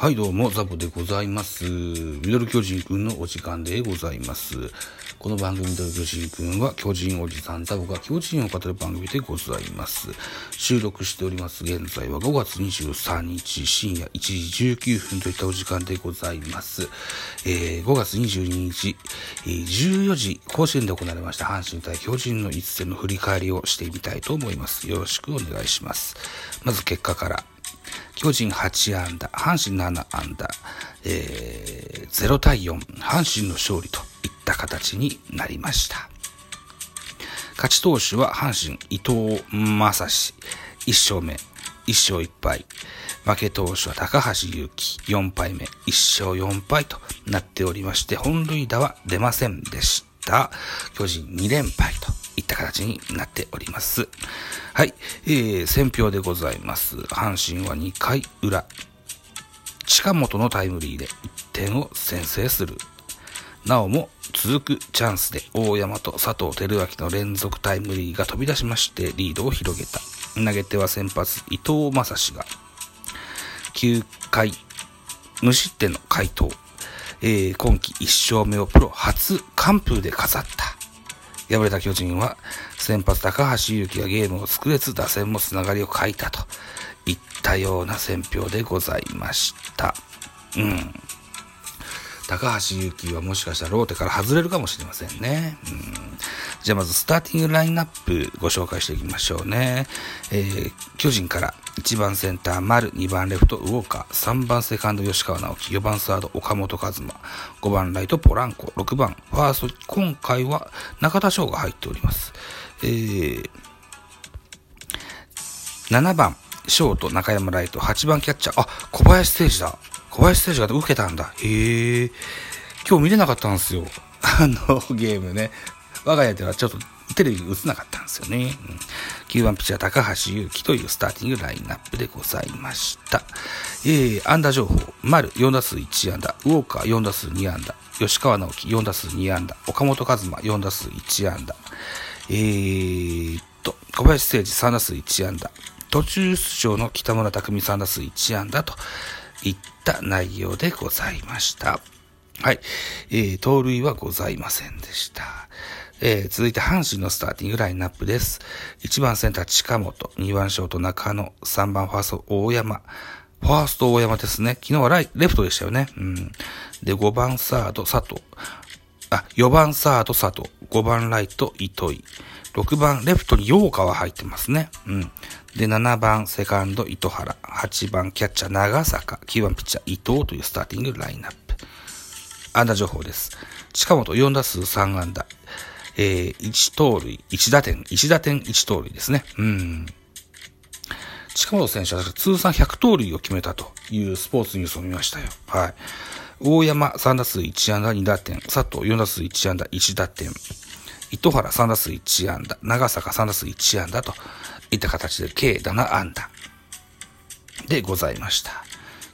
はい、どうも、ザボでございます。ミドル巨人くんのお時間でございます。この番組ミドル巨人くんは、巨人おじさんザボが巨人を語る番組でございます。収録しております、現在は5月23日深夜1時19分といったお時間でございます。えー、5月22日、えー14時、甲子園で行われました阪神対巨人の一戦の振り返りをしてみたいと思います。よろしくお願いします。まず結果から。巨人8安打、阪神7安打、えー、0対4、阪神の勝利といった形になりました。勝ち投手は阪神伊藤正史、1勝目、1勝1敗。負け投手は高橋祐希、4敗目、1勝4敗となっておりまして、本塁打は出ませんでした。巨人2連敗といった形になっております。はい、えー、選票でございます。阪神は2回裏。近本のタイムリーで1点を先制する。なおも続くチャンスで大山と佐藤輝明の連続タイムリーが飛び出しましてリードを広げた。投げては先発伊藤正史が9回無失点の回答。えー今季1勝目をプロ初完封で飾った。敗れた巨人は先発高橋祐希がゲームを作れず打線もつながりを欠いたといったような選評でございました。うん。高橋祐希はもしかしたらローテから外れるかもしれませんね。うん、じゃあまずスターティングラインナップご紹介していきましょうね。えー巨人から1番センター丸、2番レフトウォーカー、3番セカンド吉川直樹、4番サード岡本和真、5番ライトポランコ、6番ファースト、今回は中田翔が入っております。えー7番、ショート、中山ライト、8番キャッチャー、あ、小林誠司だ。小林誠司が受けたんだ。へえ。今日見れなかったんですよ。あの、ゲームね。我が家ではちょっとテレビ映せなかったんですよね。うん9番ピッチャー高橋祐希というスターティングラインナップでございました。えー、安打情報。丸4打数1安打。ウォーカー4打数2安打。吉川直樹4打数2安打。岡本和真4打数1安打。えーっと、小林誠司3打数1安打。途中出場の北村匠海3打数1安打といった内容でございました。はい。えー、盗塁はございませんでした。えー、続いて阪神のスターティングラインナップです。1番センター近本、2番ショート中野、3番ファースト大山。ファースト大山ですね。昨日はライレフトでしたよね。うん。で、5番サード佐藤。あ、4番サード佐藤。5番ライト糸井。6番レフトに陽川入ってますね。うん。で、7番セカンド糸原。8番キャッチャー長坂。9番ピッチャー伊藤というスターティングラインナップ。安打情報です。近本4打数3安打。えー、1盗塁、1打点、1打点、1盗塁ですね。うん。近本選手は通算100盗塁を決めたというスポーツニュースを見ましたよ。はい。大山3打数1安打2打点、佐藤4打数1安打1打点、糸原3打数1安打、長坂3打数1安打といった形で計7安打でございました。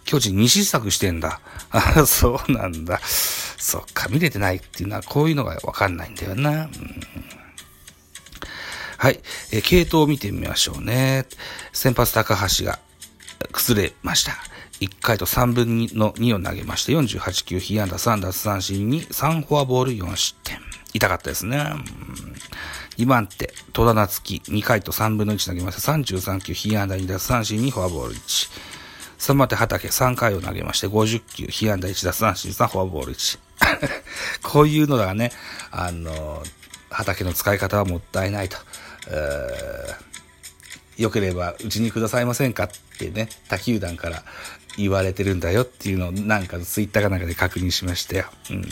巨人2失策してんだ。あそうなんだ。そっか、見れてないっていうのはこういうのがわかんないんだよな。うんはい。え系統を見てみましょうね。先発高橋が崩れました。1回と3分の2を投げまして、48球、被安打3奪三振に3フォアボール4失点。痛かったですね。2番手、戸田夏樹、2回と3分の1投げました。33球、被安打2奪三振にフォアボール1。3番手、畑、3回を投げまして、50球、被安打1奪三振3フォアボール1。こういうのがね、あの、畑の使い方はもったいないと。えー良ければうちにくださいませんかってね、他球団から言われてるんだよっていうのをなんかツイッターかなんかで確認しましたよ。うん。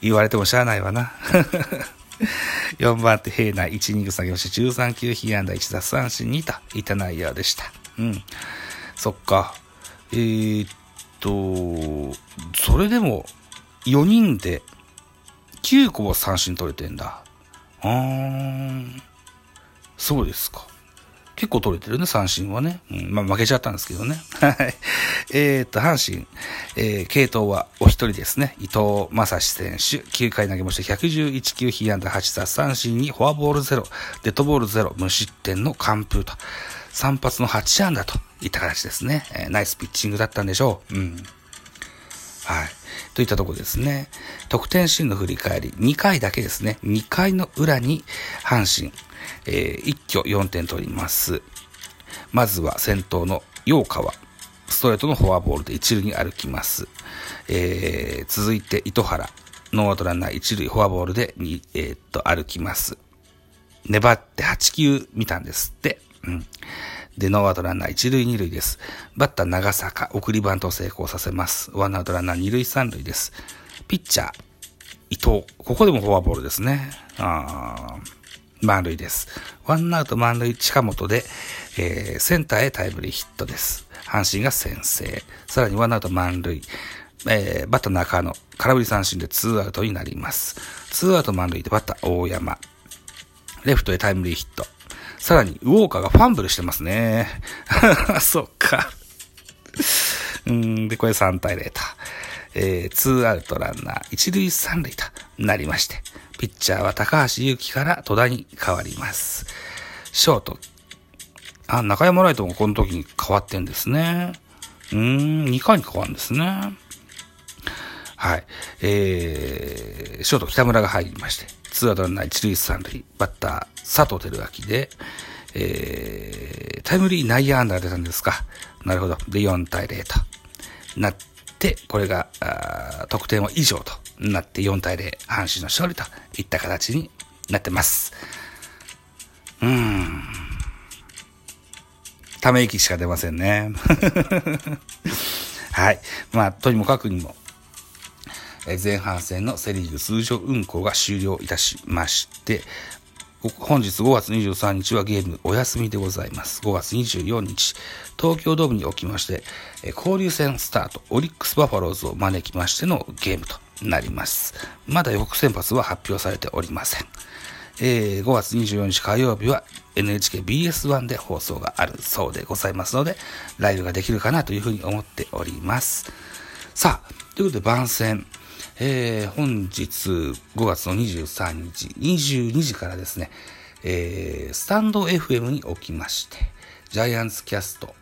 言われてもしゃあないわな。4番手平内1、2ぐ下げまして13球被安打1奪三振2といった内容でした。うん。そっか。えー、っと、それでも4人で9個も三振取れてんだ。あーん。そうですか。結構取れてるね、三振はね。うん、まあ負けちゃったんですけどね。はい。えー、っと、阪神、えー、系統はお一人ですね。伊藤正史選手、9回投げまして111球、被安打8奪三振にフォアボール0、デッドボール0、無失点の完封と。3発の8安打といった形ですね。えー、ナイスピッチングだったんでしょう。うん。はい。といったところですね。得点シーンの振り返り、2回だけですね。2回の裏に阪神、えー、一挙4点取ります。まずは先頭の陽川。ストレートのフォアボールで一塁に歩きます。えー、続いて糸原。ノーアウトランナー一塁フォアボールでに、えー、っと、歩きます。粘って8球見たんですって。うん。で、ノーアウトランナー一塁二塁です。バッター長坂、送りバント成功させます。ワンアウトランナー二塁三塁です。ピッチャー、伊藤。ここでもフォアボールですね。あー満塁です。ワンアウト満塁近本で、えー、センターへタイムリーヒットです。阪神が先制。さらにワンアウト満塁。えー、バッター中野、空振り三振でツーアウトになります。ツーアウト満塁でバッター大山。レフトへタイムリーヒット。さらに、ウォーカーがファンブルしてますね。そっか。うん、で、これ3対0と。えー、2アウトランナー、1塁3塁となりまして、ピッチャーは高橋祐希から戸田に変わります。ショート。あ、中山ライトもこの時に変わってんですね。うーん、2回に変わるんですね。はい。えー、ショート北村が入りまして、ツーアウトランナー一塁三塁、バッター佐藤輝明で、えー、タイムリー内野安打が出たんですか。なるほど。で、4対0となって、これが、得点は以上となって4対0、阪神の勝利といった形になってます。うーん。ため息しか出ませんね。はい。まあ、とにもかくにも、前半戦のセリーグ通常運行が終了いたしまして、本日5月23日はゲームお休みでございます。5月24日、東京ドームにおきまして、交流戦スタート、オリックスバファローズを招きましてのゲームとなります。まだ予告先発は発表されておりません。えー、5月24日火曜日は NHKBS1 で放送があるそうでございますので、ライブができるかなというふうに思っております。さあ、ということで番宣、えー、本日5月の23日、22時からですね、えー、スタンド FM におきまして、ジャイアンツキャスト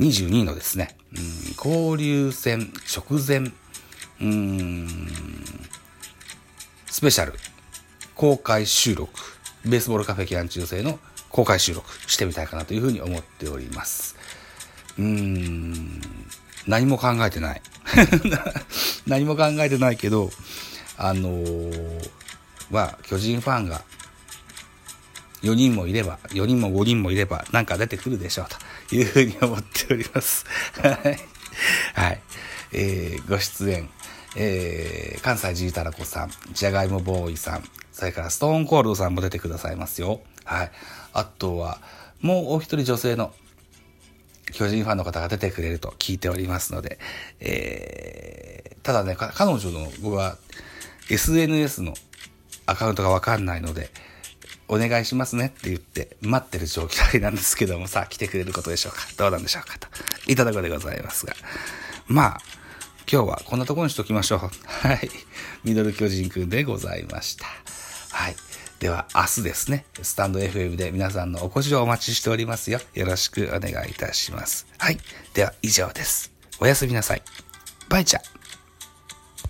22のですね、うん、交流戦直前、うん、スペシャル公開収録、ベースボールカフェ期間中制の公開収録してみたいかなというふうに思っております。うーん、何も考えてない。何も考えてないけど、あのー、まあ、巨人ファンが4人もいれば、4人も5人もいれば、なんか出てくるでしょうというふうに思っております。はい。はい。えー、ご出演、えー、関西ジータラコさん、じゃがいもボーイさん、それからストーンコールドさんも出てくださいますよ。はい。あとは、もうお一人女性の巨人ファンの方が出てくれると聞いておりますので、えー、ただね、彼女の僕は SNS のアカウントがわかんないので、お願いしますねって言って待ってる状態なんですけどもさあ来てくれることでしょうかどうなんでしょうかといただくでございますが。まあ、今日はこんなところにしときましょう。はい。ミドル巨人くんでございました。はい。では明日ですね、スタンド FM で皆さんのお越しをお待ちしておりますよ。よろしくお願いいたします。はい。では以上です。おやすみなさい。バイチャ